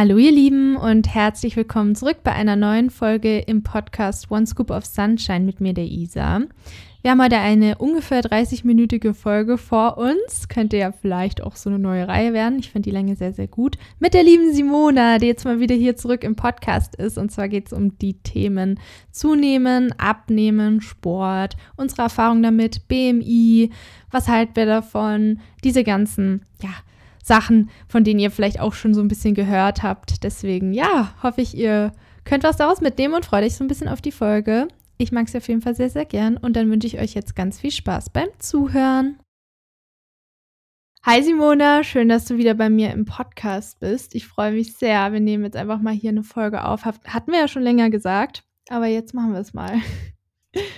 Hallo ihr Lieben und herzlich willkommen zurück bei einer neuen Folge im Podcast One Scoop of Sunshine mit mir, der Isa. Wir haben heute eine ungefähr 30-minütige Folge vor uns. Könnte ja vielleicht auch so eine neue Reihe werden. Ich finde die Länge sehr, sehr gut. Mit der lieben Simona, die jetzt mal wieder hier zurück im Podcast ist. Und zwar geht es um die Themen Zunehmen, Abnehmen, Sport, unsere Erfahrung damit, BMI, was halten wir davon, diese ganzen, ja, Sachen, von denen ihr vielleicht auch schon so ein bisschen gehört habt. Deswegen, ja, hoffe ich, ihr könnt was daraus mitnehmen und freut euch so ein bisschen auf die Folge. Ich mag es auf jeden Fall sehr, sehr gern und dann wünsche ich euch jetzt ganz viel Spaß beim Zuhören. Hi Simona, schön, dass du wieder bei mir im Podcast bist. Ich freue mich sehr. Wir nehmen jetzt einfach mal hier eine Folge auf. Hatten wir ja schon länger gesagt, aber jetzt machen wir es mal.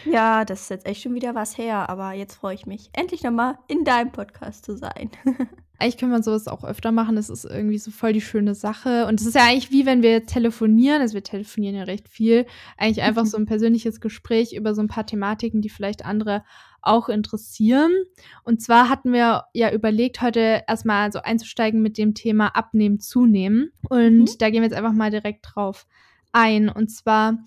Ja, das ist jetzt echt schon wieder was her, aber jetzt freue ich mich, endlich nochmal in deinem Podcast zu sein. Eigentlich können wir sowas auch öfter machen. Das ist irgendwie so voll die schöne Sache. Und es ist ja eigentlich wie wenn wir telefonieren. Also wir telefonieren ja recht viel. Eigentlich einfach so ein persönliches Gespräch über so ein paar Thematiken, die vielleicht andere auch interessieren. Und zwar hatten wir ja überlegt, heute erstmal so einzusteigen mit dem Thema Abnehmen, Zunehmen. Und mhm. da gehen wir jetzt einfach mal direkt drauf ein. Und zwar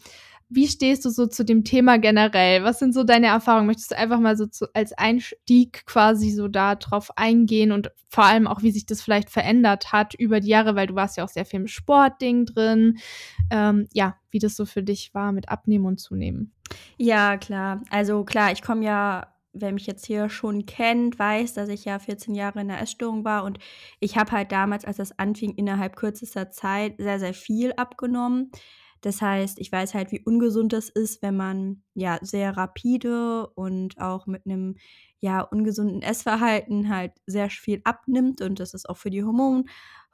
wie stehst du so zu dem Thema generell? Was sind so deine Erfahrungen? Möchtest du einfach mal so zu, als Einstieg quasi so da drauf eingehen und vor allem auch, wie sich das vielleicht verändert hat über die Jahre, weil du warst ja auch sehr viel im Sportding drin. Ähm, ja, wie das so für dich war mit Abnehmen und Zunehmen. Ja, klar. Also klar, ich komme ja wer mich jetzt hier schon kennt, weiß, dass ich ja 14 Jahre in der Essstörung war und ich habe halt damals, als das anfing, innerhalb kürzester Zeit sehr, sehr viel abgenommen. Das heißt, ich weiß halt, wie ungesund das ist, wenn man ja sehr rapide und auch mit einem ja ungesunden Essverhalten halt sehr viel abnimmt und das ist auch für die Hormon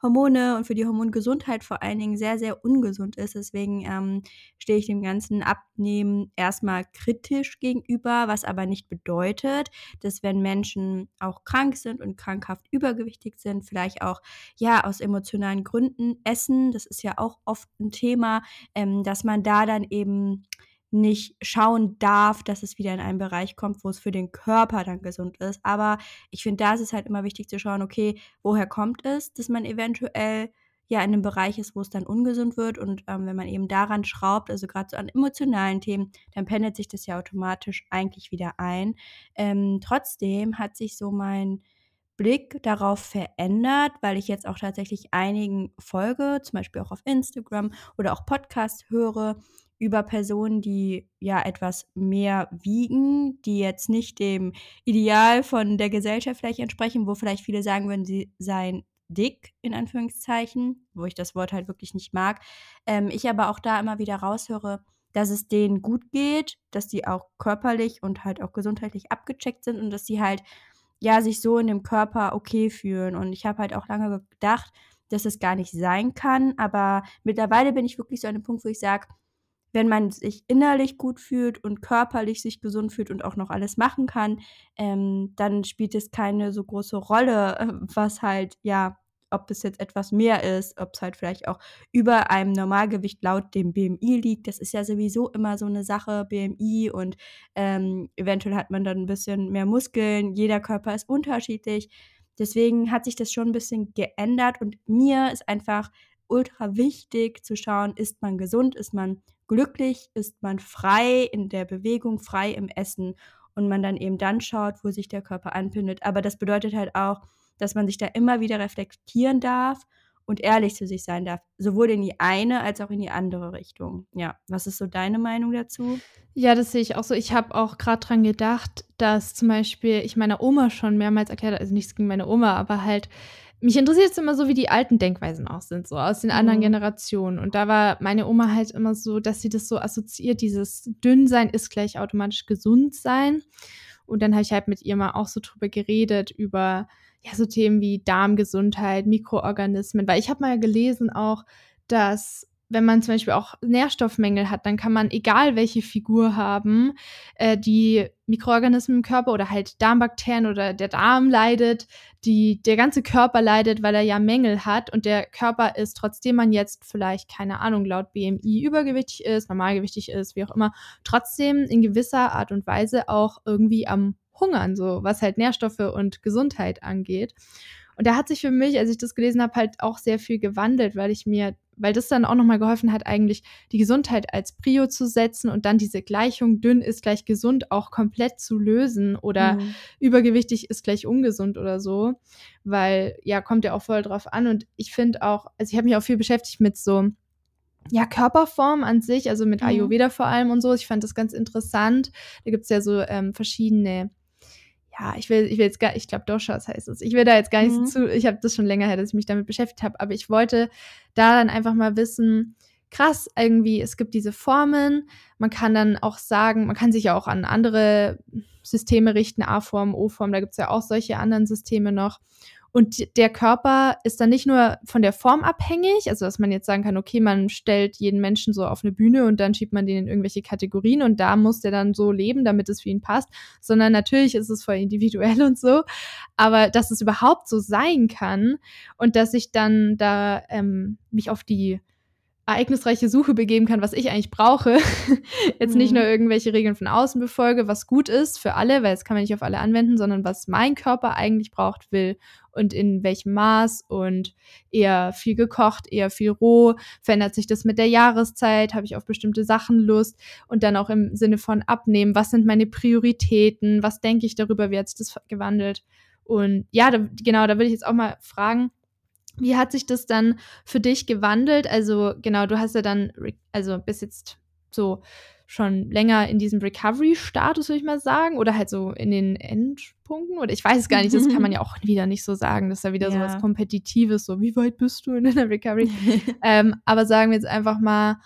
Hormone und für die Hormongesundheit vor allen Dingen sehr, sehr ungesund ist. Deswegen ähm, stehe ich dem ganzen Abnehmen erstmal kritisch gegenüber, was aber nicht bedeutet, dass wenn Menschen auch krank sind und krankhaft übergewichtig sind, vielleicht auch ja aus emotionalen Gründen essen, das ist ja auch oft ein Thema, ähm, dass man da dann eben nicht schauen darf, dass es wieder in einen Bereich kommt, wo es für den Körper dann gesund ist. Aber ich finde, da ist es halt immer wichtig zu schauen, okay, woher kommt es, dass man eventuell ja in einem Bereich ist, wo es dann ungesund wird. Und ähm, wenn man eben daran schraubt, also gerade so an emotionalen Themen, dann pendelt sich das ja automatisch eigentlich wieder ein. Ähm, trotzdem hat sich so mein Blick darauf verändert, weil ich jetzt auch tatsächlich einigen folge, zum Beispiel auch auf Instagram oder auch Podcast höre, über Personen, die ja etwas mehr wiegen, die jetzt nicht dem Ideal von der Gesellschaft vielleicht entsprechen, wo vielleicht viele sagen würden, sie seien dick, in Anführungszeichen, wo ich das Wort halt wirklich nicht mag. Ähm, ich aber auch da immer wieder raushöre, dass es denen gut geht, dass die auch körperlich und halt auch gesundheitlich abgecheckt sind und dass sie halt ja sich so in dem Körper okay fühlen. Und ich habe halt auch lange gedacht, dass es gar nicht sein kann, aber mittlerweile bin ich wirklich so an dem Punkt, wo ich sage, wenn man sich innerlich gut fühlt und körperlich sich gesund fühlt und auch noch alles machen kann, ähm, dann spielt es keine so große Rolle, was halt, ja, ob es jetzt etwas mehr ist, ob es halt vielleicht auch über einem Normalgewicht laut dem BMI liegt. Das ist ja sowieso immer so eine Sache, BMI und ähm, eventuell hat man dann ein bisschen mehr Muskeln. Jeder Körper ist unterschiedlich. Deswegen hat sich das schon ein bisschen geändert und mir ist einfach ultra wichtig zu schauen, ist man gesund, ist man glücklich, ist man frei in der Bewegung, frei im Essen und man dann eben dann schaut, wo sich der Körper anpindet. Aber das bedeutet halt auch, dass man sich da immer wieder reflektieren darf und ehrlich zu sich sein darf, sowohl in die eine als auch in die andere Richtung. Ja, was ist so deine Meinung dazu? Ja, das sehe ich auch so. Ich habe auch gerade dran gedacht, dass zum Beispiel ich meiner Oma schon mehrmals erklärt, also nichts gegen meine Oma, aber halt mich interessiert es immer so, wie die alten Denkweisen auch sind, so aus den anderen mhm. Generationen. Und da war meine Oma halt immer so, dass sie das so assoziiert, dieses Dünnsein ist gleich automatisch gesund sein. Und dann habe ich halt mit ihr mal auch so drüber geredet, über ja so Themen wie Darmgesundheit, Mikroorganismen, weil ich habe mal gelesen auch, dass wenn man zum Beispiel auch Nährstoffmängel hat, dann kann man, egal welche Figur haben, äh, die Mikroorganismen im Körper oder halt Darmbakterien oder der Darm leidet, die, der ganze Körper leidet, weil er ja Mängel hat und der Körper ist, trotzdem man jetzt vielleicht, keine Ahnung, laut BMI übergewichtig ist, normalgewichtig ist, wie auch immer, trotzdem in gewisser Art und Weise auch irgendwie am Hungern, so was halt Nährstoffe und Gesundheit angeht. Und da hat sich für mich, als ich das gelesen habe, halt auch sehr viel gewandelt, weil ich mir, weil das dann auch nochmal geholfen hat, eigentlich die Gesundheit als Prio zu setzen und dann diese Gleichung dünn ist gleich gesund auch komplett zu lösen oder mhm. übergewichtig ist gleich ungesund oder so. Weil ja, kommt ja auch voll drauf an. Und ich finde auch, also ich habe mich auch viel beschäftigt mit so ja, Körperform an sich, also mit mhm. Ayurveda vor allem und so. Ich fand das ganz interessant. Da gibt es ja so ähm, verschiedene ja, ich will, ich will jetzt gar, ich glaube Doshas heißt es. Ich will da jetzt gar nicht mhm. zu, ich habe das schon länger her, dass ich mich damit beschäftigt habe, aber ich wollte da dann einfach mal wissen, krass, irgendwie, es gibt diese Formen, man kann dann auch sagen, man kann sich ja auch an andere Systeme richten, A-Form, O-Form, da gibt es ja auch solche anderen Systeme noch. Und der Körper ist dann nicht nur von der Form abhängig, also dass man jetzt sagen kann, okay, man stellt jeden Menschen so auf eine Bühne und dann schiebt man den in irgendwelche Kategorien und da muss der dann so leben, damit es für ihn passt, sondern natürlich ist es voll individuell und so. Aber dass es überhaupt so sein kann und dass ich dann da ähm, mich auf die ereignisreiche Suche begeben kann, was ich eigentlich brauche. Jetzt mhm. nicht nur irgendwelche Regeln von außen befolge, was gut ist für alle, weil das kann man nicht auf alle anwenden, sondern was mein Körper eigentlich braucht, will und in welchem Maß und eher viel gekocht, eher viel roh. Verändert sich das mit der Jahreszeit? Habe ich auf bestimmte Sachen Lust? Und dann auch im Sinne von abnehmen. Was sind meine Prioritäten? Was denke ich darüber? Wie hat sich das gewandelt? Und ja, da, genau, da will ich jetzt auch mal fragen, wie hat sich das dann für dich gewandelt? Also genau, du hast ja dann, also bis jetzt so schon länger in diesem Recovery-Status, würde ich mal sagen, oder halt so in den Endpunkten. Oder ich weiß es gar nicht, das kann man ja auch wieder nicht so sagen. Das ist ja wieder ja. so was Kompetitives, so wie weit bist du in der Recovery? ähm, aber sagen wir jetzt einfach mal,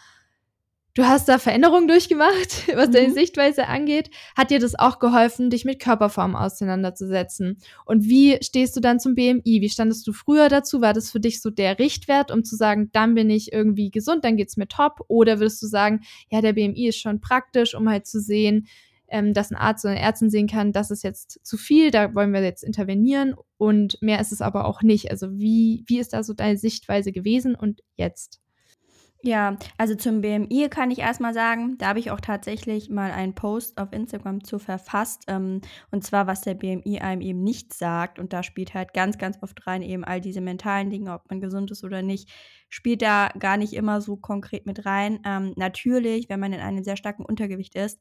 Du hast da Veränderungen durchgemacht, was deine mhm. Sichtweise angeht. Hat dir das auch geholfen, dich mit Körperform auseinanderzusetzen? Und wie stehst du dann zum BMI? Wie standest du früher dazu? War das für dich so der Richtwert, um zu sagen, dann bin ich irgendwie gesund, dann geht's mir top? Oder würdest du sagen, ja, der BMI ist schon praktisch, um halt zu sehen, ähm, dass ein Arzt oder eine Ärztin sehen kann, das ist jetzt zu viel, da wollen wir jetzt intervenieren und mehr ist es aber auch nicht. Also wie, wie ist da so deine Sichtweise gewesen und jetzt? Ja, also zum BMI kann ich erstmal sagen, da habe ich auch tatsächlich mal einen Post auf Instagram zu verfasst. Ähm, und zwar, was der BMI einem eben nicht sagt. Und da spielt halt ganz, ganz oft rein eben all diese mentalen Dinge, ob man gesund ist oder nicht, spielt da gar nicht immer so konkret mit rein. Ähm, natürlich, wenn man in einem sehr starken Untergewicht ist,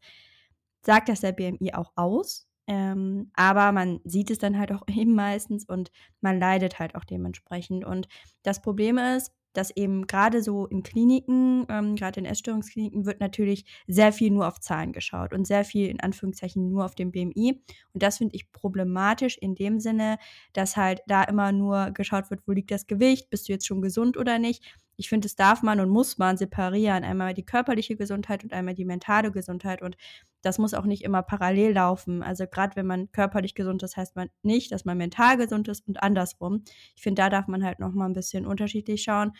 sagt das der BMI auch aus. Ähm, aber man sieht es dann halt auch eben meistens und man leidet halt auch dementsprechend. Und das Problem ist, dass eben gerade so in Kliniken, ähm, gerade in Essstörungskliniken, wird natürlich sehr viel nur auf Zahlen geschaut und sehr viel in Anführungszeichen nur auf dem BMI. Und das finde ich problematisch in dem Sinne, dass halt da immer nur geschaut wird, wo liegt das Gewicht, bist du jetzt schon gesund oder nicht. Ich finde, das darf man und muss man separieren. Einmal die körperliche Gesundheit und einmal die mentale Gesundheit. Und das muss auch nicht immer parallel laufen. Also gerade wenn man körperlich gesund ist, heißt man nicht, dass man mental gesund ist und andersrum. Ich finde, da darf man halt noch mal ein bisschen unterschiedlich schauen.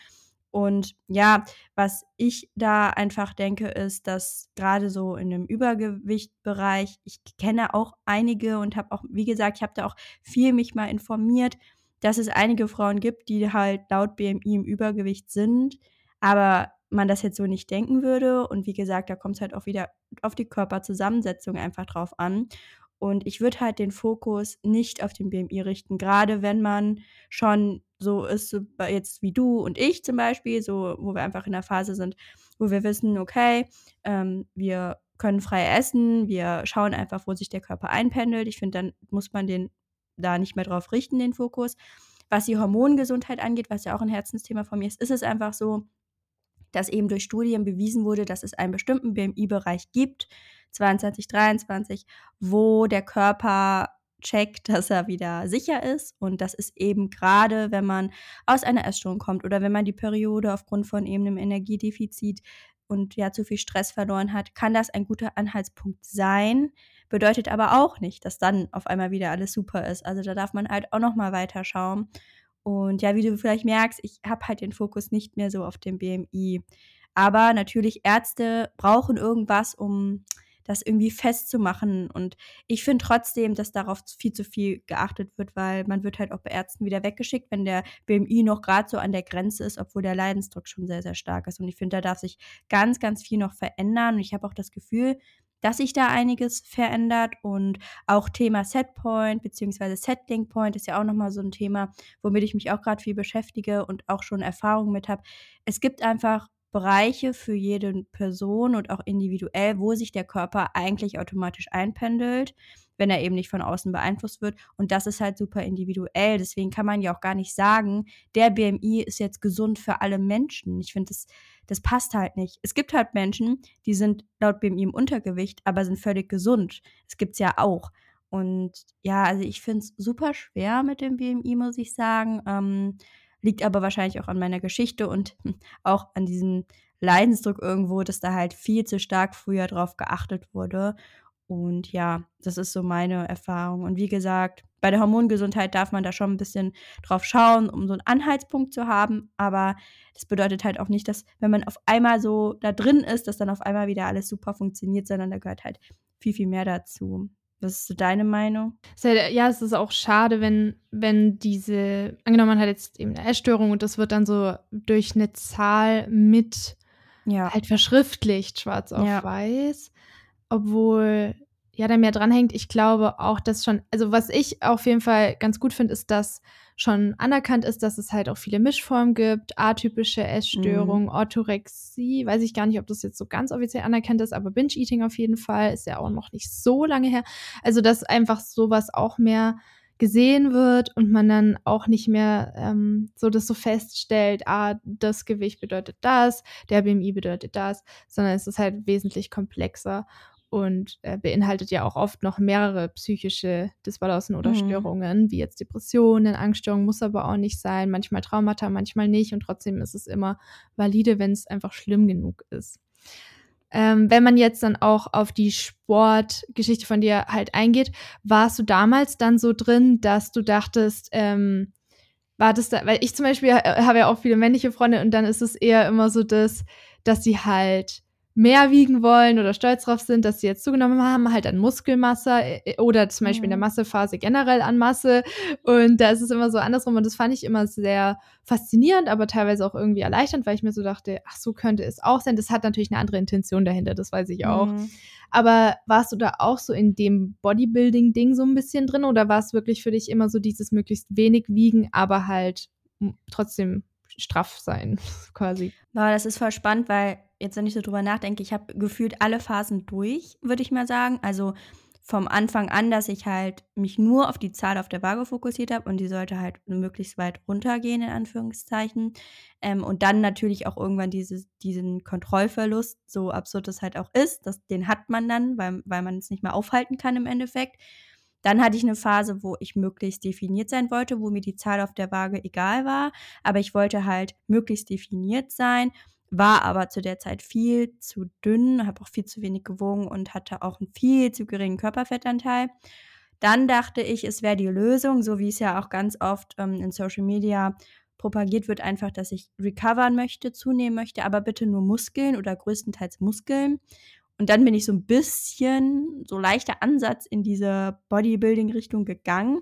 Und ja, was ich da einfach denke, ist, dass gerade so in dem Übergewichtbereich, ich kenne auch einige und habe auch, wie gesagt, ich habe da auch viel mich mal informiert, dass es einige Frauen gibt, die halt laut BMI im Übergewicht sind, aber man das jetzt so nicht denken würde. Und wie gesagt, da kommt es halt auch wieder auf die Körperzusammensetzung einfach drauf an. Und ich würde halt den Fokus nicht auf den BMI richten, gerade wenn man schon so ist, jetzt wie du und ich zum Beispiel, so wo wir einfach in der Phase sind, wo wir wissen, okay, ähm, wir können frei essen, wir schauen einfach, wo sich der Körper einpendelt. Ich finde, dann muss man den da nicht mehr drauf richten, den Fokus. Was die Hormongesundheit angeht, was ja auch ein Herzensthema von mir ist, ist es einfach so, dass eben durch Studien bewiesen wurde, dass es einen bestimmten BMI-Bereich gibt, 22, 23, wo der Körper checkt, dass er wieder sicher ist. Und das ist eben gerade, wenn man aus einer Essstörung kommt oder wenn man die Periode aufgrund von eben einem Energiedefizit und ja zu viel Stress verloren hat, kann das ein guter Anhaltspunkt sein. Bedeutet aber auch nicht, dass dann auf einmal wieder alles super ist. Also da darf man halt auch noch mal weiter schauen. Und ja, wie du vielleicht merkst, ich habe halt den Fokus nicht mehr so auf dem BMI. Aber natürlich, Ärzte brauchen irgendwas, um das irgendwie festzumachen. Und ich finde trotzdem, dass darauf viel zu viel geachtet wird, weil man wird halt auch bei Ärzten wieder weggeschickt, wenn der BMI noch gerade so an der Grenze ist, obwohl der Leidensdruck schon sehr, sehr stark ist. Und ich finde, da darf sich ganz, ganz viel noch verändern. Und ich habe auch das Gefühl, dass sich da einiges verändert und auch Thema Setpoint bzw. Settling Point ist ja auch nochmal so ein Thema, womit ich mich auch gerade viel beschäftige und auch schon Erfahrung mit habe. Es gibt einfach Bereiche für jede Person und auch individuell, wo sich der Körper eigentlich automatisch einpendelt, wenn er eben nicht von außen beeinflusst wird. Und das ist halt super individuell. Deswegen kann man ja auch gar nicht sagen, der BMI ist jetzt gesund für alle Menschen. Ich finde, das, das passt halt nicht. Es gibt halt Menschen, die sind laut BMI im Untergewicht, aber sind völlig gesund. Das gibt es ja auch. Und ja, also ich finde es super schwer mit dem BMI, muss ich sagen. Ähm, Liegt aber wahrscheinlich auch an meiner Geschichte und auch an diesem Leidensdruck irgendwo, dass da halt viel zu stark früher drauf geachtet wurde. Und ja, das ist so meine Erfahrung. Und wie gesagt, bei der Hormongesundheit darf man da schon ein bisschen drauf schauen, um so einen Anhaltspunkt zu haben. Aber das bedeutet halt auch nicht, dass, wenn man auf einmal so da drin ist, dass dann auf einmal wieder alles super funktioniert, sondern da gehört halt viel, viel mehr dazu. Was ist so deine Meinung? Ja, es ist auch schade, wenn, wenn diese, angenommen, man hat jetzt eben eine Essstörung und das wird dann so durch eine Zahl mit ja. halt verschriftlicht, schwarz auf ja. weiß. Obwohl ja da mehr dranhängt. Ich glaube auch, dass schon, also was ich auf jeden Fall ganz gut finde, ist, dass schon anerkannt ist, dass es halt auch viele Mischformen gibt, atypische Essstörungen, mhm. Orthorexie, weiß ich gar nicht, ob das jetzt so ganz offiziell anerkannt ist, aber Binge-Eating auf jeden Fall ist ja auch noch nicht so lange her. Also, dass einfach sowas auch mehr gesehen wird und man dann auch nicht mehr ähm, so das so feststellt, ah, das Gewicht bedeutet das, der BMI bedeutet das, sondern es ist halt wesentlich komplexer und äh, beinhaltet ja auch oft noch mehrere psychische Disbalancen oder mhm. Störungen, wie jetzt Depressionen, Angststörungen, muss aber auch nicht sein, manchmal Traumata, manchmal nicht und trotzdem ist es immer valide, wenn es einfach schlimm genug ist. Ähm, wenn man jetzt dann auch auf die Sportgeschichte von dir halt eingeht, warst du damals dann so drin, dass du dachtest, ähm, war das da, weil ich zum Beispiel äh, habe ja auch viele männliche Freunde und dann ist es eher immer so das, dass sie halt mehr wiegen wollen oder stolz drauf sind, dass sie jetzt zugenommen haben, halt an Muskelmasse äh, oder zum Beispiel in der mhm. Massephase generell an Masse. Und da ist es immer so andersrum. Und das fand ich immer sehr faszinierend, aber teilweise auch irgendwie erleichternd, weil ich mir so dachte, ach, so könnte es auch sein. Das hat natürlich eine andere Intention dahinter, das weiß ich auch. Mhm. Aber warst du da auch so in dem Bodybuilding-Ding so ein bisschen drin oder war es wirklich für dich immer so dieses möglichst wenig wiegen, aber halt trotzdem straff sein, quasi? Boah, das ist voll spannend, weil jetzt, wenn ich so drüber nachdenke, ich habe gefühlt alle Phasen durch, würde ich mal sagen. Also vom Anfang an, dass ich halt mich nur auf die Zahl auf der Waage fokussiert habe und die sollte halt möglichst weit runtergehen, in Anführungszeichen. Ähm, und dann natürlich auch irgendwann dieses, diesen Kontrollverlust, so absurd es halt auch ist, das, den hat man dann, weil, weil man es nicht mehr aufhalten kann im Endeffekt. Dann hatte ich eine Phase, wo ich möglichst definiert sein wollte, wo mir die Zahl auf der Waage egal war, aber ich wollte halt möglichst definiert sein war aber zu der Zeit viel zu dünn, habe auch viel zu wenig gewogen und hatte auch einen viel zu geringen Körperfettanteil. Dann dachte ich, es wäre die Lösung, so wie es ja auch ganz oft ähm, in Social Media propagiert wird, einfach, dass ich recovern möchte, zunehmen möchte, aber bitte nur Muskeln oder größtenteils Muskeln. Und dann bin ich so ein bisschen, so leichter Ansatz in diese Bodybuilding-Richtung gegangen.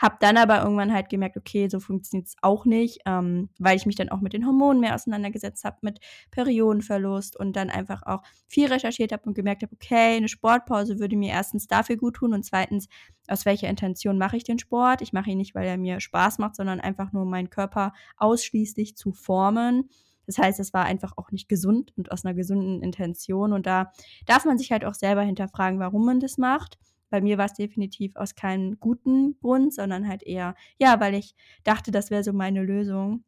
Hab dann aber irgendwann halt gemerkt, okay, so funktioniert es auch nicht, ähm, weil ich mich dann auch mit den Hormonen mehr auseinandergesetzt habe, mit Periodenverlust und dann einfach auch viel recherchiert habe und gemerkt habe, okay, eine Sportpause würde mir erstens dafür gut tun und zweitens, aus welcher Intention mache ich den Sport? Ich mache ihn nicht, weil er mir Spaß macht, sondern einfach nur, meinen Körper ausschließlich zu formen. Das heißt, es war einfach auch nicht gesund und aus einer gesunden Intention. Und da darf man sich halt auch selber hinterfragen, warum man das macht. Bei mir war es definitiv aus keinem guten Grund, sondern halt eher, ja, weil ich dachte, das wäre so meine Lösung.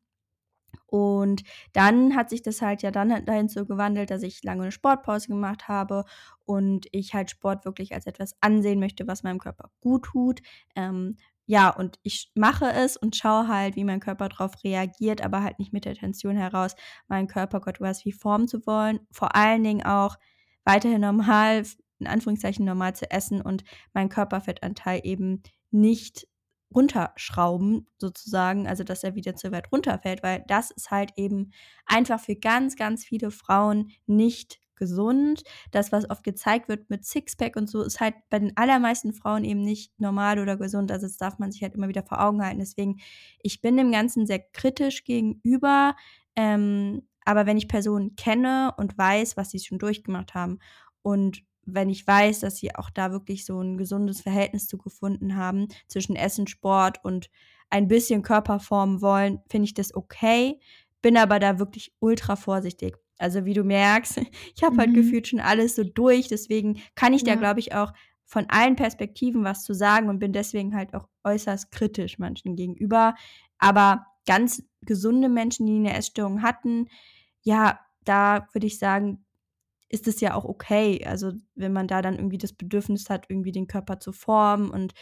Und dann hat sich das halt ja dann dahin so gewandelt, dass ich lange eine Sportpause gemacht habe und ich halt Sport wirklich als etwas ansehen möchte, was meinem Körper gut tut, ähm, ja, und ich mache es und schaue halt, wie mein Körper darauf reagiert, aber halt nicht mit der Intention heraus, meinen Körper Gott weiß wie formen zu wollen. Vor allen Dingen auch weiterhin normal, in Anführungszeichen normal zu essen und meinen Körperfettanteil eben nicht runterschrauben, sozusagen, also dass er wieder zu weit runterfällt, weil das ist halt eben einfach für ganz, ganz viele Frauen nicht gesund. Das, was oft gezeigt wird mit Sixpack und so, ist halt bei den allermeisten Frauen eben nicht normal oder gesund. Also das darf man sich halt immer wieder vor Augen halten. Deswegen, ich bin dem Ganzen sehr kritisch gegenüber. Ähm, aber wenn ich Personen kenne und weiß, was sie schon durchgemacht haben und wenn ich weiß, dass sie auch da wirklich so ein gesundes Verhältnis zu gefunden haben zwischen Essen, Sport und ein bisschen Körper formen wollen, finde ich das okay, bin aber da wirklich ultra vorsichtig. Also wie du merkst, ich habe halt Mhm. gefühlt schon alles so durch, deswegen kann ich da, Ja. glaube ich, auch von allen Perspektiven was zu sagen und bin deswegen halt auch äußerst kritisch manchen gegenüber. Aber ganz gesunde Menschen, die eine Essstörung hatten, ja, da würde ich sagen, ist es ja auch okay. Also, wenn man da dann irgendwie das Bedürfnis hat, irgendwie den Körper zu formen und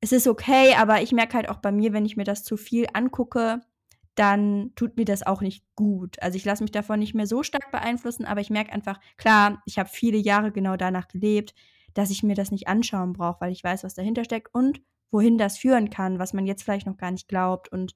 es ist okay, aber ich merke halt auch bei mir, wenn ich mir das zu viel angucke, dann tut mir das auch nicht gut. Also, ich lasse mich davon nicht mehr so stark beeinflussen, aber ich merke einfach, klar, ich habe viele Jahre genau danach gelebt, dass ich mir das nicht anschauen brauche, weil ich weiß, was dahinter steckt und wohin das führen kann, was man jetzt vielleicht noch gar nicht glaubt. Und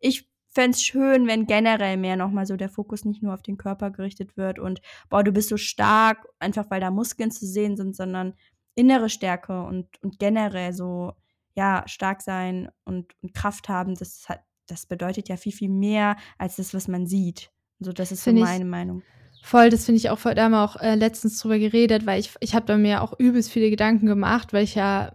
ich fände es schön, wenn generell mehr nochmal so der Fokus nicht nur auf den Körper gerichtet wird und boah, du bist so stark, einfach weil da Muskeln zu sehen sind, sondern innere Stärke und, und generell so, ja, stark sein und, und Kraft haben, das hat, das bedeutet ja viel, viel mehr als das, was man sieht. Also das ist so Finde ich- meine Meinung. Voll, das finde ich auch voll. Da haben wir auch äh, letztens drüber geredet, weil ich, ich habe da mir auch übelst viele Gedanken gemacht, weil ich ja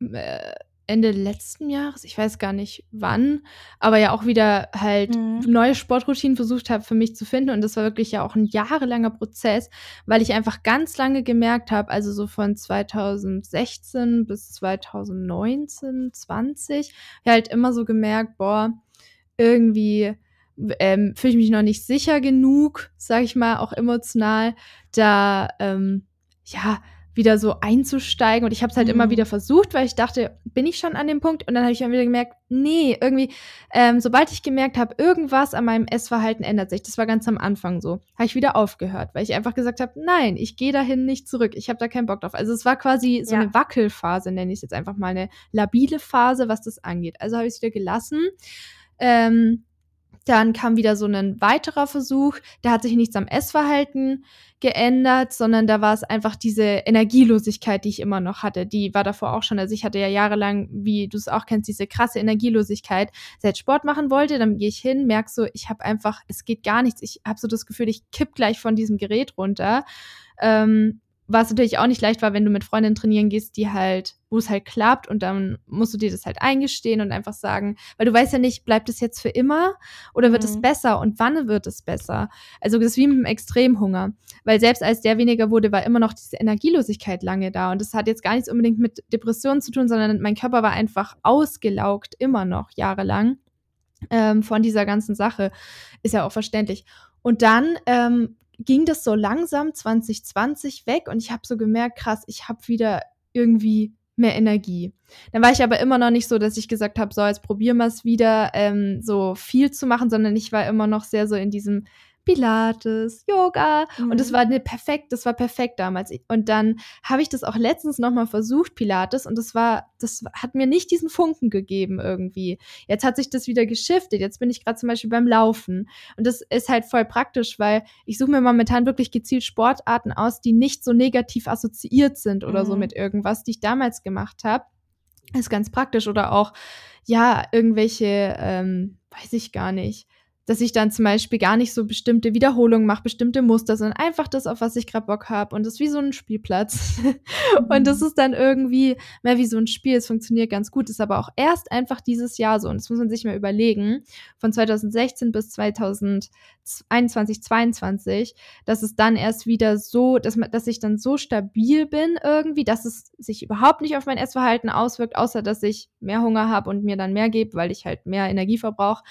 äh, Ende letzten Jahres, ich weiß gar nicht wann, aber ja auch wieder halt Mhm. neue Sportroutinen versucht habe für mich zu finden. Und das war wirklich ja auch ein jahrelanger Prozess, weil ich einfach ganz lange gemerkt habe, also so von 2016 bis 2019, 20, halt immer so gemerkt, boah, irgendwie ähm, fühle ich mich noch nicht sicher genug, sage ich mal, auch emotional, da ähm, ja wieder so einzusteigen. Und ich habe es halt Mhm. immer wieder versucht, weil ich dachte, bin ich schon an dem Punkt? Und dann habe ich dann wieder gemerkt, nee, irgendwie, ähm, sobald ich gemerkt habe, irgendwas an meinem Essverhalten ändert sich, das war ganz am Anfang so, habe ich wieder aufgehört, weil ich einfach gesagt habe, nein, ich gehe dahin nicht zurück, ich habe da keinen Bock drauf. Also es war quasi so Ja. eine Wackelphase, nenne ich es jetzt einfach mal, eine labile Phase, was das angeht. Also habe ich es wieder gelassen. Ähm, dann kam wieder so ein weiterer Versuch. Da hat sich nichts am Essverhalten geändert, sondern da war es einfach diese Energielosigkeit, die ich immer noch hatte. Die war davor auch schon. Also ich hatte ja jahrelang, wie du es auch kennst, diese krasse Energielosigkeit. Seit Sport machen wollte, dann gehe ich hin, merk so, ich habe einfach, es geht gar nichts. Ich habe so das Gefühl, ich kipp gleich von diesem Gerät runter. Ähm, was natürlich auch nicht leicht war, wenn du mit Freundinnen trainieren gehst, die halt, wo es halt klappt und dann musst du dir das halt eingestehen und einfach sagen, weil du weißt ja nicht, bleibt es jetzt für immer oder wird es Mhm. besser und wann wird es besser? Also das ist wie mit dem Extremhunger, weil selbst als der weniger wurde, war immer noch diese Energielosigkeit lange da und das hat jetzt gar nichts unbedingt mit Depressionen zu tun, sondern mein Körper war einfach ausgelaugt, immer noch jahrelang ähm, von dieser ganzen Sache. Ist ja auch verständlich. Und dann ähm, ging das so langsam 2020 weg und ich habe so gemerkt, krass, ich habe wieder irgendwie mehr Energie. Dann war ich aber immer noch nicht so, dass ich gesagt habe, so, jetzt probieren wir es wieder, ähm, so viel zu machen, sondern ich war immer noch sehr so in diesem Pilates, Yoga und das Mhm. war eine perfekt, das war perfekt damals. Und dann habe ich das auch letztens nochmal versucht, Pilates, und das war, das hat mir nicht diesen Funken gegeben irgendwie. Jetzt hat sich das wieder geschiftet. Jetzt bin ich gerade zum Beispiel beim Laufen. Und das ist halt voll praktisch, weil ich suche mir momentan wirklich gezielt Sportarten aus, die nicht so negativ assoziiert sind oder so Mhm. mit irgendwas, die ich damals gemacht habe. Ist ganz praktisch. Oder auch, ja, irgendwelche, ähm, weiß ich gar nicht dass ich dann zum Beispiel gar nicht so bestimmte Wiederholungen mache, bestimmte Muster, sondern einfach das, auf was ich gerade Bock habe. Und das ist wie so ein Spielplatz. und das ist dann irgendwie mehr wie so ein Spiel. Es funktioniert ganz gut, ist aber auch erst einfach dieses Jahr so. Und das muss man sich mal überlegen. Von 2016 bis 2021, 22, dass es dann erst wieder so, dass, man, dass ich dann so stabil bin irgendwie, dass es sich überhaupt nicht auf mein Essverhalten auswirkt, außer dass ich mehr Hunger habe und mir dann mehr gebe, weil ich halt mehr Energie verbrauche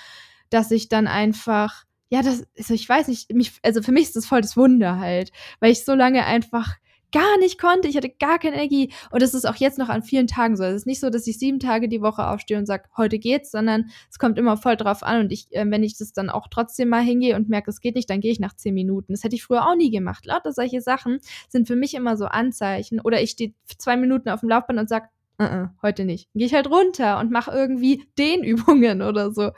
dass ich dann einfach, ja, das, also ich weiß nicht, mich, also für mich ist das voll das Wunder halt, weil ich so lange einfach gar nicht konnte, ich hatte gar keine Energie und das ist auch jetzt noch an vielen Tagen so. Es ist nicht so, dass ich sieben Tage die Woche aufstehe und sage, heute geht's, sondern es kommt immer voll drauf an und ich, äh, wenn ich das dann auch trotzdem mal hingehe und merke, es geht nicht, dann gehe ich nach zehn Minuten. Das hätte ich früher auch nie gemacht. Lauter solche Sachen sind für mich immer so Anzeichen oder ich stehe zwei Minuten auf dem Laufband und sage, uh heute nicht. Gehe ich halt runter und mache irgendwie Dehnübungen oder so.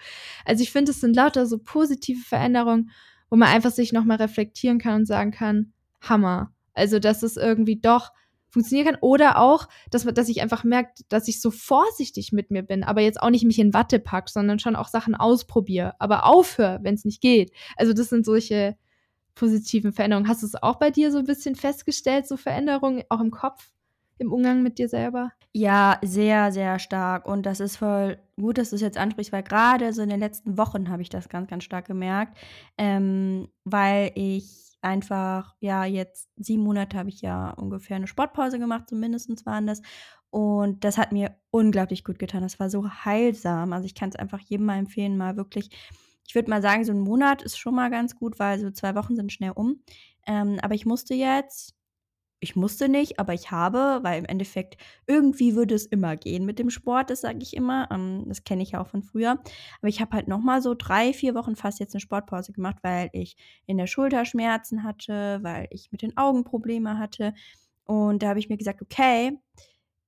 Also ich finde, es sind lauter so positive Veränderungen, wo man einfach sich nochmal reflektieren kann und sagen kann, Hammer. Also, dass es irgendwie doch funktionieren kann. Oder auch, dass, dass ich einfach merke, dass ich so vorsichtig mit mir bin, aber jetzt auch nicht mich in Watte pack, sondern schon auch Sachen ausprobiere, aber aufhöre, wenn es nicht geht. Also das sind solche positiven Veränderungen. Hast du es auch bei dir so ein bisschen festgestellt, so Veränderungen auch im Kopf, im Umgang mit dir selber? Ja, sehr, sehr stark. Und das ist voll gut, dass du es jetzt ansprichst, weil gerade so in den letzten Wochen habe ich das ganz, ganz stark gemerkt, ähm, weil ich einfach, ja, jetzt sieben Monate habe ich ja ungefähr eine Sportpause gemacht, zumindest waren das. Und das hat mir unglaublich gut getan. Das war so heilsam. Also ich kann es einfach jedem mal empfehlen, mal wirklich ich würde mal sagen, so ein Monat ist schon mal ganz gut, weil so zwei Wochen sind schnell um. Ähm, aber ich musste jetzt ich musste nicht, aber ich habe, weil im Endeffekt irgendwie würde es immer gehen mit dem Sport, das sage ich immer. Ähm, das kenne ich ja auch von früher. Aber ich habe halt noch mal so drei, vier Wochen fast jetzt eine Sportpause gemacht, weil ich in der Schulter Schmerzen hatte, weil ich mit den Augen Probleme hatte. Und da habe ich mir gesagt, okay,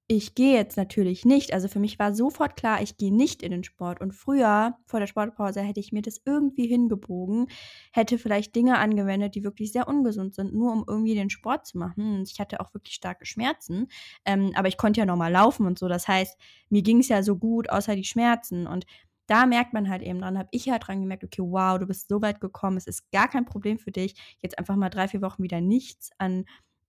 ich gehe jetzt natürlich nicht. Also für mich war sofort klar, ich gehe nicht in den Sport. Und früher, vor der Sportpause, hätte ich mir das irgendwie hingebogen, hätte vielleicht Dinge angewendet, die wirklich sehr ungesund sind, nur um irgendwie den Sport zu machen. Ich hatte auch wirklich starke Schmerzen. Ähm, aber ich konnte ja nochmal laufen und so. Das heißt, mir ging es ja so gut, außer die Schmerzen. Und da merkt man halt eben dran, habe ich halt dran gemerkt, okay, wow, du bist so weit gekommen, es ist gar kein Problem für dich, jetzt einfach mal drei, vier Wochen wieder nichts an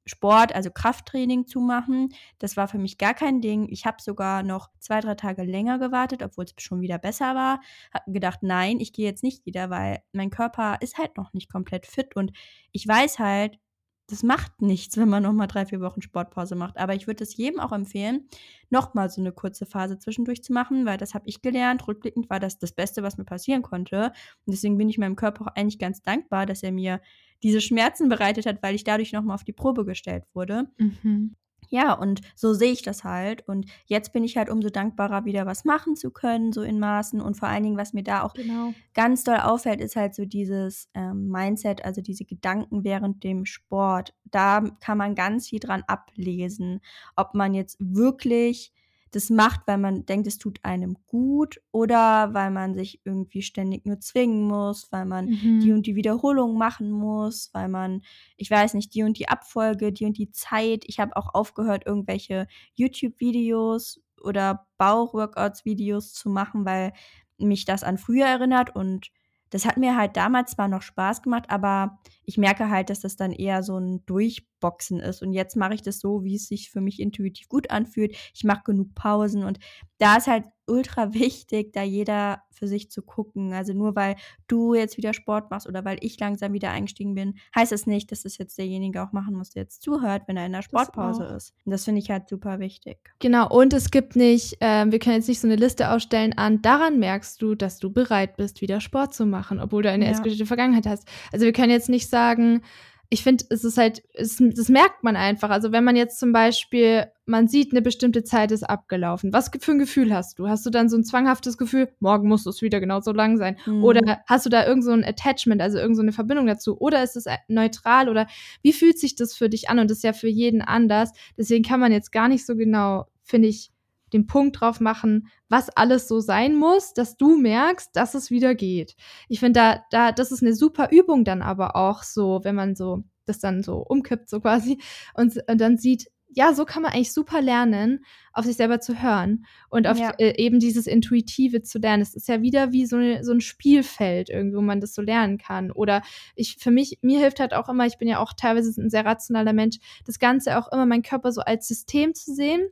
Sport, also Krafttraining zu machen. Das war für mich gar kein Ding. Ich habe sogar noch zwei, drei Tage länger gewartet, obwohl es schon wieder besser war. Habe gedacht, nein, ich gehe jetzt nicht wieder, weil mein Körper ist halt noch nicht komplett fit und ich weiß halt, das macht nichts, wenn man nochmal drei, vier Wochen Sportpause macht. Aber ich würde es jedem auch empfehlen, nochmal so eine kurze Phase zwischendurch zu machen, weil das habe ich gelernt. Rückblickend war das das Beste, was mir passieren konnte. Und deswegen bin ich meinem Körper auch eigentlich ganz dankbar, dass er mir diese Schmerzen bereitet hat, weil ich dadurch nochmal auf die Probe gestellt wurde. Mhm. Ja, und so sehe ich das halt. Und jetzt bin ich halt umso dankbarer, wieder was machen zu können, so in Maßen. Und vor allen Dingen, was mir da auch genau. ganz doll auffällt, ist halt so dieses ähm, Mindset, also diese Gedanken während dem Sport. Da kann man ganz viel dran ablesen, ob man jetzt wirklich das macht, weil man denkt, es tut einem gut oder weil man sich irgendwie ständig nur zwingen muss, weil man mhm. die und die Wiederholung machen muss, weil man, ich weiß nicht, die und die Abfolge, die und die Zeit. Ich habe auch aufgehört, irgendwelche YouTube-Videos oder Bauchworkouts-Videos zu machen, weil mich das an früher erinnert und das hat mir halt damals zwar noch Spaß gemacht, aber ich merke halt, dass das dann eher so ein Durchboxen ist. Und jetzt mache ich das so, wie es sich für mich intuitiv gut anfühlt. Ich mache genug Pausen und da ist halt ultra wichtig, da jeder für sich zu gucken. Also nur weil du jetzt wieder Sport machst oder weil ich langsam wieder eingestiegen bin, heißt das nicht, dass das jetzt derjenige auch machen muss, der jetzt zuhört, wenn er in der Sportpause ist. Und das finde ich halt super wichtig. Genau, und es gibt nicht, äh, wir können jetzt nicht so eine Liste ausstellen an, daran merkst du, dass du bereit bist, wieder Sport zu machen, obwohl du eine ja. essgerichtete Vergangenheit hast. Also wir können jetzt nicht sagen, ich finde, es ist halt, es, das merkt man einfach. Also wenn man jetzt zum Beispiel, man sieht, eine bestimmte Zeit ist abgelaufen. Was für ein Gefühl hast du? Hast du dann so ein zwanghaftes Gefühl, morgen muss es wieder genauso lang sein? Mhm. Oder hast du da irgend so ein Attachment, also irgend so eine Verbindung dazu? Oder ist es neutral? Oder wie fühlt sich das für dich an? Und das ist ja für jeden anders. Deswegen kann man jetzt gar nicht so genau, finde ich, den Punkt drauf machen, was alles so sein muss, dass du merkst, dass es wieder geht. Ich finde, da, da, das ist eine super Übung dann aber auch so, wenn man so das dann so umkippt, so quasi, und, und dann sieht, ja, so kann man eigentlich super lernen, auf sich selber zu hören und auf ja. äh, eben dieses Intuitive zu lernen. Es ist ja wieder wie so, eine, so ein Spielfeld irgendwie, wo man das so lernen kann. Oder ich, für mich, mir hilft halt auch immer, ich bin ja auch teilweise ein sehr rationaler Mensch, das Ganze auch immer, meinen Körper so als System zu sehen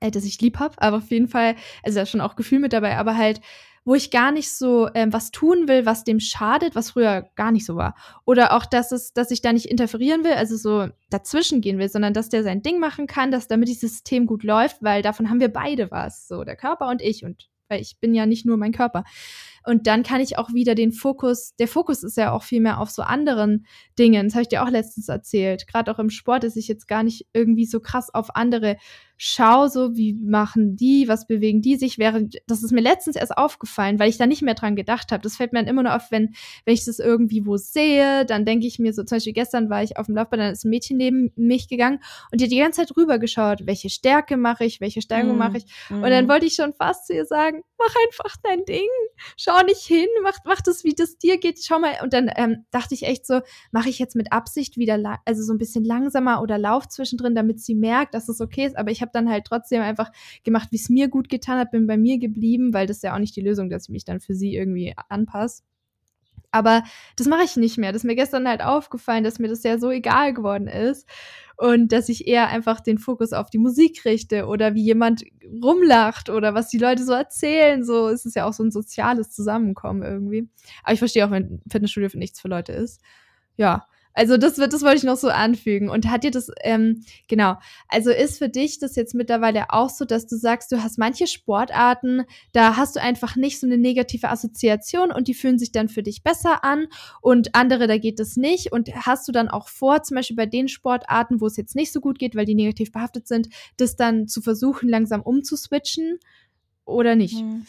äh, das ich lieb habe, aber auf jeden Fall, also da ist schon auch Gefühl mit dabei, aber halt, wo ich gar nicht so ähm, was tun will, was dem schadet, was früher gar nicht so war. Oder auch, dass es, dass ich da nicht interferieren will, also so dazwischen gehen will, sondern dass der sein Ding machen kann, dass damit dieses System gut läuft, weil davon haben wir beide was, so der Körper und ich und weil ich bin ja nicht nur mein Körper. Und dann kann ich auch wieder den Fokus, der Fokus ist ja auch viel mehr auf so anderen Dingen. Das habe ich dir auch letztens erzählt. Gerade auch im Sport, dass ich jetzt gar nicht irgendwie so krass auf andere schaue, so wie machen die, was bewegen die sich, während das ist mir letztens erst aufgefallen, weil ich da nicht mehr dran gedacht habe. Das fällt mir dann immer nur auf, wenn, wenn ich das irgendwie wo sehe, dann denke ich mir so, zum Beispiel gestern war ich auf dem Laufbahn, dann ist ein Mädchen neben mich gegangen und die hat die ganze Zeit rüber geschaut, welche Stärke mache ich, welche Stärkung mm, mache ich. Mm. Und dann wollte ich schon fast zu ihr sagen, mach einfach dein Ding, schau nicht hin, mach, mach das, wie das dir geht, schau mal. Und dann ähm, dachte ich echt so, mache ich jetzt mit Absicht wieder, also so ein bisschen langsamer oder lauf zwischendrin, damit sie merkt, dass es okay ist. Aber ich habe habe dann halt trotzdem einfach gemacht, wie es mir gut getan hat, bin bei mir geblieben, weil das ist ja auch nicht die Lösung, dass ich mich dann für sie irgendwie anpasse. Aber das mache ich nicht mehr. Das ist mir gestern halt aufgefallen, dass mir das ja so egal geworden ist und dass ich eher einfach den Fokus auf die Musik richte oder wie jemand rumlacht oder was die Leute so erzählen. So ist es ja auch so ein soziales Zusammenkommen irgendwie. Aber ich verstehe auch, wenn Fitnessstudio für nichts für Leute ist. Ja, also das das wollte ich noch so anfügen. Und hat dir das, ähm, genau, also ist für dich das jetzt mittlerweile auch so, dass du sagst, du hast manche Sportarten, da hast du einfach nicht so eine negative Assoziation und die fühlen sich dann für dich besser an und andere, da geht es nicht. Und hast du dann auch vor, zum Beispiel bei den Sportarten, wo es jetzt nicht so gut geht, weil die negativ behaftet sind, das dann zu versuchen, langsam umzuswitchen oder nicht? Mhm.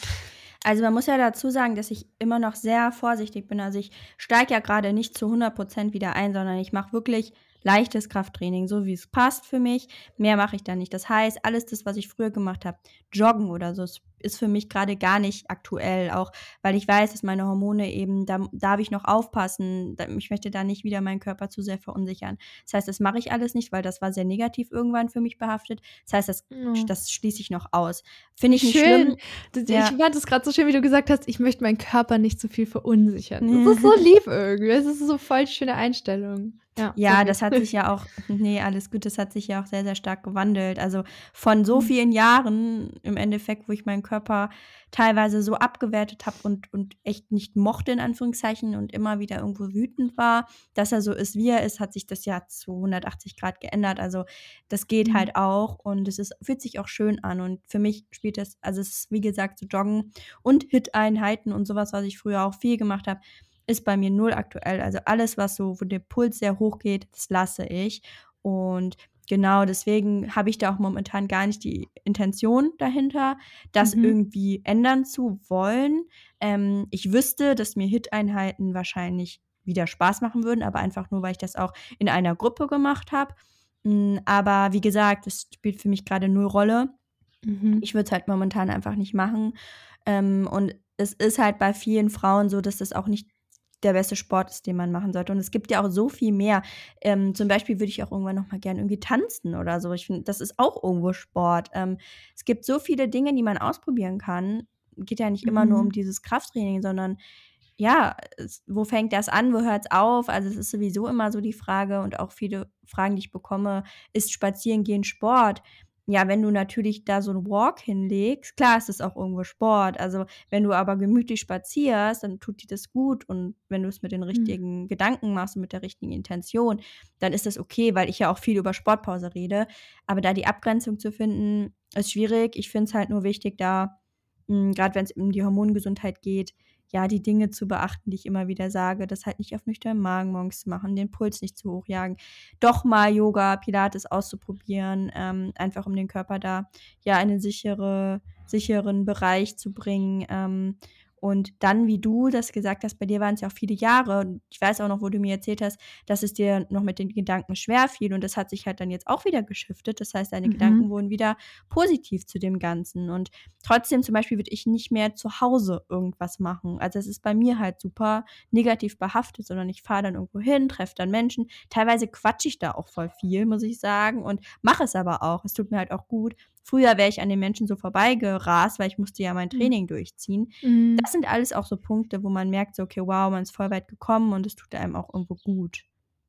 Also man muss ja dazu sagen, dass ich immer noch sehr vorsichtig bin. Also ich steige ja gerade nicht zu 100% wieder ein, sondern ich mache wirklich leichtes Krafttraining, so wie es passt für mich. Mehr mache ich da nicht. Das heißt, alles das, was ich früher gemacht habe, Joggen oder so, ist für mich gerade gar nicht aktuell, auch weil ich weiß, dass meine Hormone eben, da darf ich noch aufpassen. Ich möchte da nicht wieder meinen Körper zu sehr verunsichern. Das heißt, das mache ich alles nicht, weil das war sehr negativ irgendwann für mich behaftet. Das heißt, das, das schließe ich noch aus. Finde ich nicht schön. schlimm. Ja. Ich fand es gerade so schön, wie du gesagt hast, ich möchte meinen Körper nicht zu viel verunsichern. Das ist so lieb irgendwie. Es ist so voll schöne Einstellung. Ja, ja das hat sich ja auch, nee, alles gut, das hat sich ja auch sehr, sehr stark gewandelt. Also von so mhm. vielen Jahren im Endeffekt, wo ich meinen Körper teilweise so abgewertet habe und, und echt nicht mochte, in Anführungszeichen, und immer wieder irgendwo wütend war, dass er so ist, wie er ist, hat sich das ja zu 180 Grad geändert. Also das geht mhm. halt auch und es ist, fühlt sich auch schön an. Und für mich spielt das, also es ist wie gesagt so Joggen und Hit-Einheiten und sowas, was ich früher auch viel gemacht habe ist bei mir null aktuell. Also alles, was so, wo der Puls sehr hoch geht, das lasse ich. Und genau deswegen habe ich da auch momentan gar nicht die Intention dahinter, das mhm. irgendwie ändern zu wollen. Ähm, ich wüsste, dass mir Hit-Einheiten wahrscheinlich wieder Spaß machen würden, aber einfach nur, weil ich das auch in einer Gruppe gemacht habe. Hm, aber wie gesagt, das spielt für mich gerade null Rolle. Mhm. Ich würde es halt momentan einfach nicht machen. Ähm, und es ist halt bei vielen Frauen so, dass das auch nicht der beste Sport ist, den man machen sollte. Und es gibt ja auch so viel mehr. Ähm, zum Beispiel würde ich auch irgendwann noch mal gerne irgendwie tanzen oder so. Ich finde, das ist auch irgendwo Sport. Ähm, es gibt so viele Dinge, die man ausprobieren kann. Geht ja nicht mhm. immer nur um mhm. dieses Krafttraining, sondern ja, es, wo fängt das an, wo hört es auf? Also es ist sowieso immer so die Frage und auch viele Fragen, die ich bekomme, ist Spazierengehen Sport? Ja, wenn du natürlich da so 'n Walk hinlegst klar ist es auch irgendwo Sport. Also, wenn du aber gemütlich spazierst, dann tut dir das gut und wenn du es mit den Mhm. richtigen Gedanken machst und mit der richtigen Intention, dann ist das okay, weil ich ja auch viel über Sportpause rede. Aber da die Abgrenzung zu finden, ist schwierig. Ich finde es halt nur wichtig, da, hm, grad wenn's um die Hormongesundheit geht ja, die Dinge zu beachten, die ich immer wieder sage, das halt nicht auf nüchternen Magen morgens machen, den Puls nicht zu hoch jagen, doch mal Yoga, Pilates auszuprobieren, ähm, einfach um den Körper da ja in einen sichere, sicheren Bereich zu bringen. Ähm, und dann, wie du das gesagt hast, bei dir waren es ja auch viele Jahre. Und ich weiß auch noch, wo du mir erzählt hast, dass es dir noch mit den Gedanken schwer fiel. Und das hat sich halt dann jetzt auch wieder geschiftet. Das heißt, deine mhm. Gedanken wurden wieder positiv zu dem Ganzen. Und trotzdem zum Beispiel würde ich nicht mehr zu Hause irgendwas machen. Also es ist bei mir halt super negativ behaftet, sondern ich fahre dann irgendwo hin, treffe dann Menschen. Teilweise quatsche ich da auch voll viel, muss ich sagen. Und mache es aber auch. Es tut mir halt auch gut. Früher wäre ich an den Menschen so vorbeigerast, weil ich musste ja mein mhm. Training mhm. durchziehen. Mhm. Das sind alles auch so Punkte, wo man merkt, so, okay, wow, man ist voll weit gekommen und es tut einem auch irgendwo gut.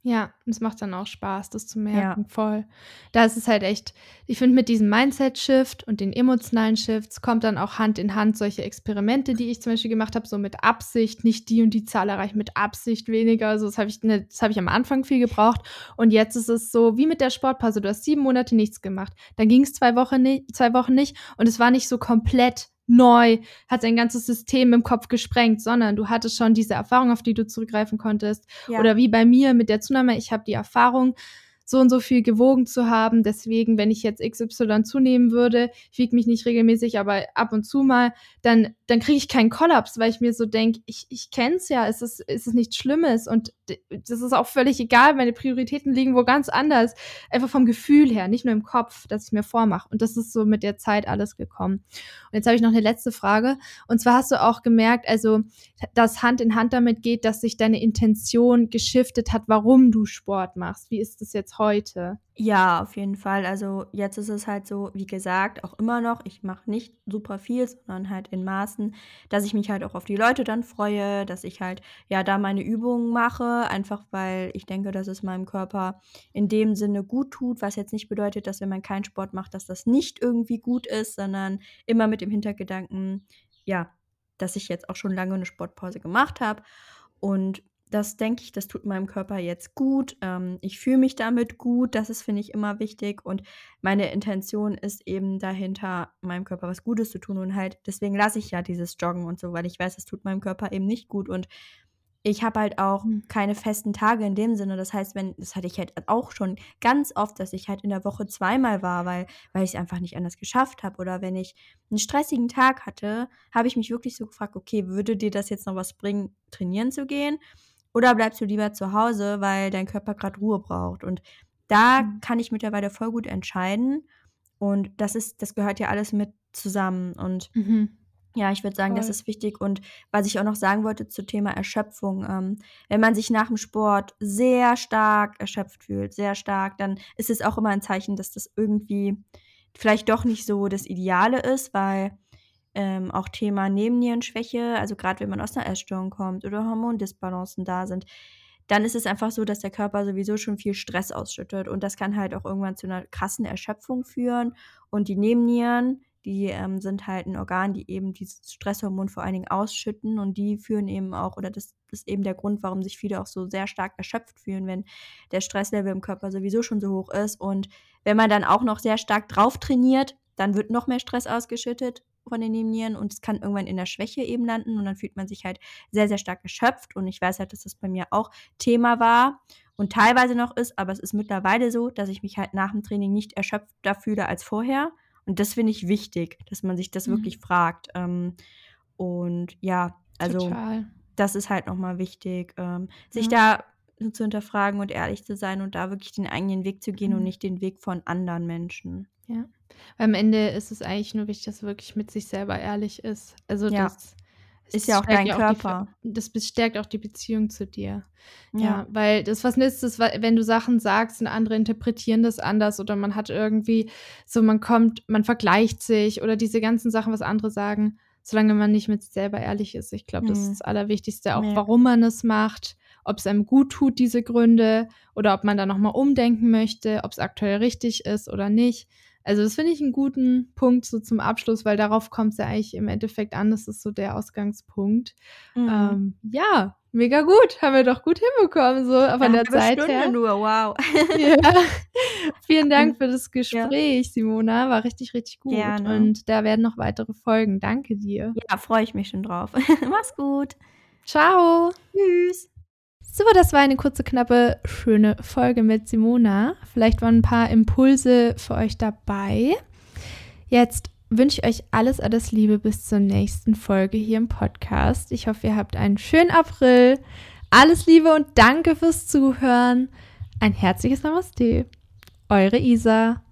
Ja, es macht dann auch Spaß, das zu merken, ja. voll. Da ist es halt echt, ich finde, mit diesem Mindset-Shift und den emotionalen Shifts kommt dann auch Hand in Hand solche Experimente, die ich zum Beispiel gemacht habe, so mit Absicht, nicht die und die Zahl erreichen, mit Absicht weniger. Also das habe ich, ne, das habe ich am Anfang viel gebraucht. Und jetzt ist es so, wie mit der Sportpause, du hast sieben Monate nichts gemacht. Dann ging es zwei Wochen, zwei Wochen nicht und es war nicht so komplett neu, hat sein ganzes System im Kopf gesprengt, sondern du hattest schon diese Erfahrung, auf die du zurückgreifen konntest. Ja. Oder wie bei mir mit der Zunahme, ich habe die Erfahrung, so und so viel gewogen zu haben. Deswegen, wenn ich jetzt XY zunehmen würde, ich wiege mich nicht regelmäßig, aber ab und zu mal, dann, dann kriege ich keinen Kollaps, weil ich mir so denke, ich, ich kenne es ja, es ist, es ist nichts Schlimmes und das ist auch völlig egal, meine Prioritäten liegen wo ganz anders. Einfach vom Gefühl her, nicht nur im Kopf, dass ich mir vormache. Und das ist so mit der Zeit alles gekommen. Und jetzt habe ich noch eine letzte Frage. Und zwar hast du auch gemerkt, also, dass Hand in Hand damit geht, dass sich deine Intention geschiftet hat, warum du Sport machst. Wie ist das jetzt heute? Ja, auf jeden Fall. Also jetzt ist es halt so, wie gesagt, auch immer noch, ich mache nicht super viel, sondern halt in Maßen, dass ich mich halt auch auf die Leute dann freue, dass ich halt ja da meine Übungen mache, einfach weil ich denke, dass es meinem Körper in dem Sinne gut tut, was jetzt nicht bedeutet, dass wenn man keinen Sport macht, dass das nicht irgendwie gut ist, sondern immer mit dem Hintergedanken, ja, dass ich jetzt auch schon lange eine Sportpause gemacht habe und das denke ich, das tut meinem Körper jetzt gut. Ähm, ich fühle mich damit gut. Das ist, finde ich, immer wichtig. Und meine Intention ist eben dahinter, meinem Körper was Gutes zu tun. Und halt, deswegen lasse ich ja dieses Joggen und so, weil ich weiß, es tut meinem Körper eben nicht gut. Und ich habe halt auch mhm. keine festen Tage in dem Sinne. Das heißt, wenn, das hatte ich halt auch schon ganz oft, dass ich halt in der Woche zweimal war, weil, weil ich es einfach nicht anders geschafft habe. Oder wenn ich einen stressigen Tag hatte, habe ich mich wirklich so gefragt, okay, würde dir das jetzt noch was bringen, trainieren zu gehen? Oder bleibst du lieber zu Hause, weil dein Körper gerade Ruhe braucht? Und da mhm. kann ich mittlerweile voll gut entscheiden. Und das ist, das gehört ja alles mit zusammen. Und mhm. ja, ich würde sagen, voll. das ist wichtig. Und was ich auch noch sagen wollte zum Thema Erschöpfung, ähm, wenn man sich nach dem Sport sehr stark erschöpft fühlt, sehr stark, dann ist es auch immer ein Zeichen, dass das irgendwie vielleicht doch nicht so das Ideale ist, weil ähm, auch Thema Nebennierenschwäche, also gerade wenn man aus einer Essstörung kommt oder Hormondisbalancen da sind, dann ist es einfach so, dass der Körper sowieso schon viel Stress ausschüttet und das kann halt auch irgendwann zu einer krassen Erschöpfung führen. Und die Nebennieren, die ähm, sind halt ein Organ, die eben dieses Stresshormon vor allen Dingen ausschütten und die führen eben auch, oder das ist eben der Grund, warum sich viele auch so sehr stark erschöpft fühlen, wenn der Stresslevel im Körper sowieso schon so hoch ist. Und wenn man dann auch noch sehr stark drauf trainiert, dann wird noch mehr Stress ausgeschüttet von den Nebennieren und es kann irgendwann in der Schwäche eben landen und dann fühlt man sich halt sehr, sehr stark erschöpft und ich weiß halt, dass das bei mir auch Thema war und teilweise noch ist, aber es ist mittlerweile so, dass ich mich halt nach dem Training nicht erschöpfter fühle als vorher und das finde ich wichtig, dass man sich das mhm. wirklich fragt ähm, und ja, also Total. das ist halt nochmal wichtig, ähm, sich ja. da zu hinterfragen und ehrlich zu sein und da wirklich den eigenen Weg zu gehen mhm. und nicht den Weg von anderen Menschen. Ja. Am Ende ist es eigentlich nur wichtig, dass es wirklich mit sich selber ehrlich ist. Also ja. das ist ja auch dein Körper. Auch die, das bestärkt auch die Beziehung zu dir. Ja. ja, weil das was nützt es, wenn du Sachen sagst und andere interpretieren das anders oder man hat irgendwie so, man kommt, man vergleicht sich oder diese ganzen Sachen, was andere sagen, solange man nicht mit sich selber ehrlich ist. Ich glaube, das ist mhm. das Allerwichtigste, auch ja. warum man es macht, ob es einem gut tut, diese Gründe, oder ob man da nochmal umdenken möchte, ob es aktuell richtig ist oder nicht. Also das finde ich einen guten Punkt so zum Abschluss, weil darauf kommt es ja eigentlich im Endeffekt an. Das ist so der Ausgangspunkt. Mhm. Ähm, ja, mega gut. Haben wir doch gut hinbekommen, so von ja, der Zeit Stunde her. nur, wow. ja. Vielen Dank für das Gespräch, ja. Simona. War richtig, richtig gut. Gerne. Und da werden noch weitere Folgen. Danke dir. Ja, freue ich mich schon drauf. Mach's gut. Ciao. Tschüss. So, das war eine kurze, knappe, schöne Folge mit Simona. Vielleicht waren ein paar Impulse für euch dabei. Jetzt wünsche ich euch alles, alles Liebe bis zur nächsten Folge hier im Podcast. Ich hoffe, ihr habt einen schönen April. Alles Liebe und danke fürs Zuhören. Ein herzliches Namaste. Eure Isa.